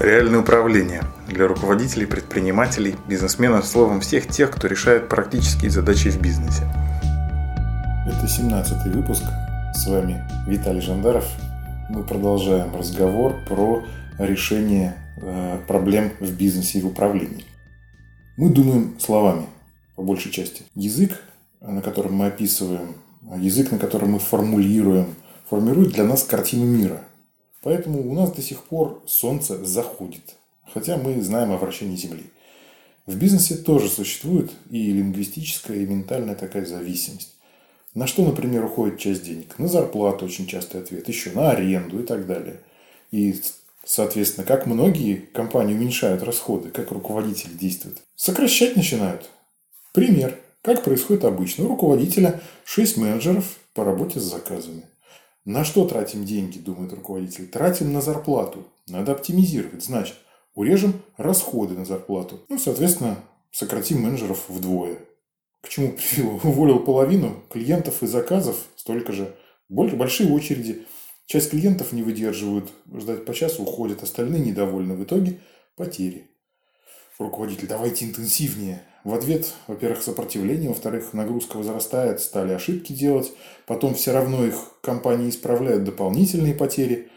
Реальное управление для руководителей, предпринимателей, бизнесменов, словом, всех тех, кто решает практические задачи в бизнесе. Это 17 выпуск. С вами Виталий Жандаров. Мы продолжаем разговор про решение э, проблем в бизнесе и в управлении. Мы думаем словами, по большей части. Язык, на котором мы описываем, язык, на котором мы формулируем, формирует для нас картину мира – Поэтому у нас до сих пор Солнце заходит, хотя мы знаем о вращении Земли. В бизнесе тоже существует и лингвистическая, и ментальная такая зависимость. На что, например, уходит часть денег? На зарплату очень частый ответ, еще на аренду и так далее. И, соответственно, как многие компании уменьшают расходы, как руководители действуют? Сокращать начинают. Пример. Как происходит обычно? У руководителя 6 менеджеров по работе с заказами. На что тратим деньги, думает руководитель? Тратим на зарплату. Надо оптимизировать. Значит, урежем расходы на зарплату. Ну, соответственно, сократим менеджеров вдвое. К чему привело? Уволил половину клиентов и заказов, столько же. Больше, большие очереди. Часть клиентов не выдерживают, ждать по часу уходят, остальные недовольны. В итоге потери. Руководитель, давайте интенсивнее. В ответ, во-первых, сопротивление, во-вторых, нагрузка возрастает, стали ошибки делать, потом все равно их компании исправляют дополнительные потери.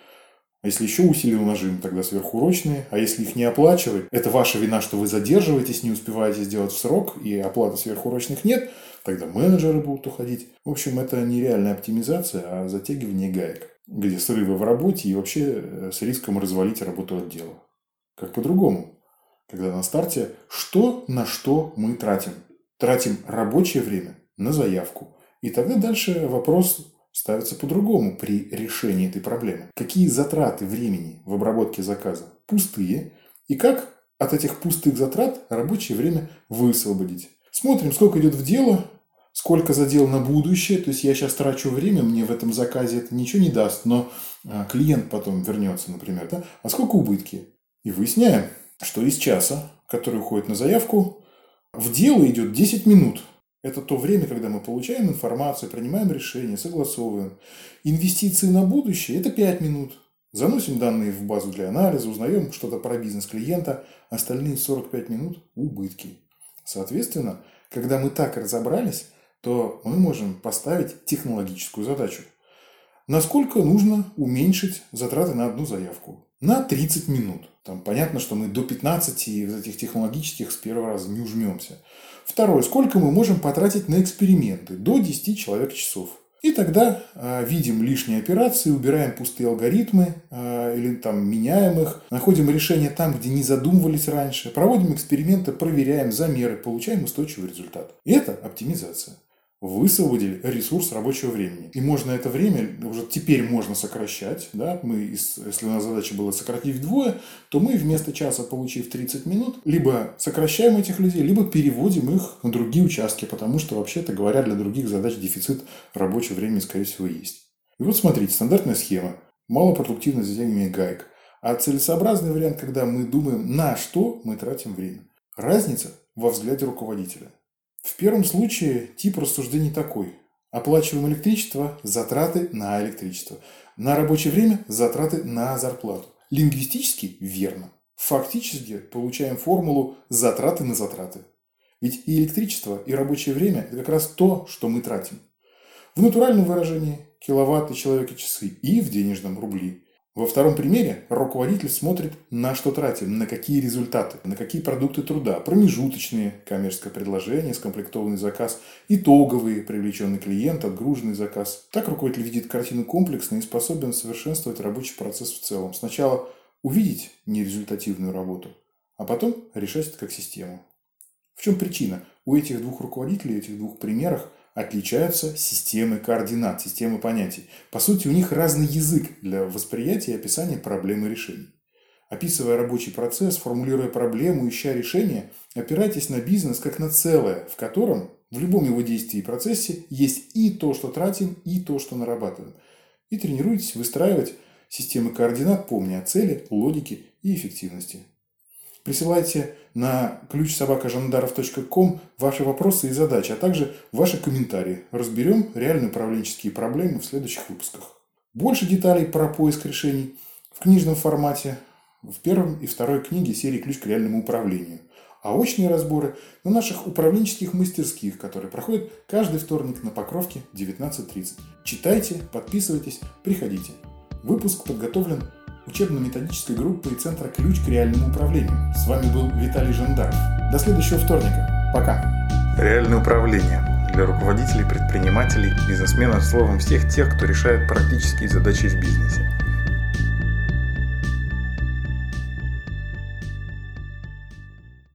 А если еще усилил нажим, тогда сверхурочные. А если их не оплачивать, это ваша вина, что вы задерживаетесь, не успеваете сделать в срок, и оплаты сверхурочных нет, тогда менеджеры будут уходить. В общем, это нереальная оптимизация, а затягивание гаек, где срывы в работе и вообще э, с риском развалить работу отдела. Как по-другому? Когда на старте что на что мы тратим. Тратим рабочее время на заявку. И тогда дальше вопрос ставится по-другому при решении этой проблемы. Какие затраты времени в обработке заказа пустые и как от этих пустых затрат рабочее время высвободить. Смотрим, сколько идет в дело, сколько задел на будущее. То есть я сейчас трачу время, мне в этом заказе это ничего не даст, но а, клиент потом вернется, например. Да? А сколько убытки? И выясняем, что из часа, который уходит на заявку, в дело идет 10 минут. Это то время, когда мы получаем информацию, принимаем решения, согласовываем. Инвестиции на будущее – это 5 минут. Заносим данные в базу для анализа, узнаем что-то про бизнес клиента. Остальные 45 минут – убытки. Соответственно, когда мы так разобрались, то мы можем поставить технологическую задачу. Насколько нужно уменьшить затраты на одну заявку? на 30 минут. Там понятно, что мы до 15 из этих технологических с первого раза не ужмемся. Второе, сколько мы можем потратить на эксперименты? До 10 человек часов. И тогда э, видим лишние операции, убираем пустые алгоритмы э, или там меняем их, находим решения там, где не задумывались раньше, проводим эксперименты, проверяем замеры, получаем устойчивый результат. И это оптимизация высвободили ресурс рабочего времени. И можно это время уже теперь можно сокращать. Да? Мы, если у нас задача была сократить вдвое, то мы вместо часа, получив 30 минут, либо сокращаем этих людей, либо переводим их на другие участки, потому что, вообще-то говоря, для других задач дефицит рабочего времени, скорее всего, есть. И вот смотрите, стандартная схема. Малопродуктивное затягивание гаек. А целесообразный вариант, когда мы думаем, на что мы тратим время. Разница во взгляде руководителя. В первом случае тип рассуждений такой. Оплачиваем электричество – затраты на электричество. На рабочее время – затраты на зарплату. Лингвистически – верно. Фактически получаем формулу затраты на затраты. Ведь и электричество, и рабочее время – это как раз то, что мы тратим. В натуральном выражении – киловатты, человек и часы, и в денежном – рубли. Во втором примере руководитель смотрит, на что тратим, на какие результаты, на какие продукты труда, промежуточные, коммерческое предложение, скомплектованный заказ, итоговые, привлеченный клиент, отгруженный заказ. Так руководитель видит картину комплексно и способен совершенствовать рабочий процесс в целом. Сначала увидеть нерезультативную работу, а потом решать это как систему. В чем причина? У этих двух руководителей, этих двух примерах отличаются системы координат, системы понятий. По сути, у них разный язык для восприятия и описания проблем и решений. Описывая рабочий процесс, формулируя проблему, ища решение, опирайтесь на бизнес как на целое, в котором в любом его действии и процессе есть и то, что тратим, и то, что нарабатываем. И тренируйтесь выстраивать системы координат, помня о цели, логике и эффективности. Присылайте на ключ собакажандаров.ком ваши вопросы и задачи, а также ваши комментарии. Разберем реальные управленческие проблемы в следующих выпусках. Больше деталей про поиск решений в книжном формате в первом и второй книге серии «Ключ к реальному управлению». А очные разборы на наших управленческих мастерских, которые проходят каждый вторник на Покровке 19.30. Читайте, подписывайтесь, приходите. Выпуск подготовлен учебно-методической группой Центра «Ключ к реальному управлению». С вами был Виталий Жандаров. До следующего вторника. Пока. Реальное управление для руководителей, предпринимателей, бизнесменов, словом, всех тех, кто решает практические задачи в бизнесе.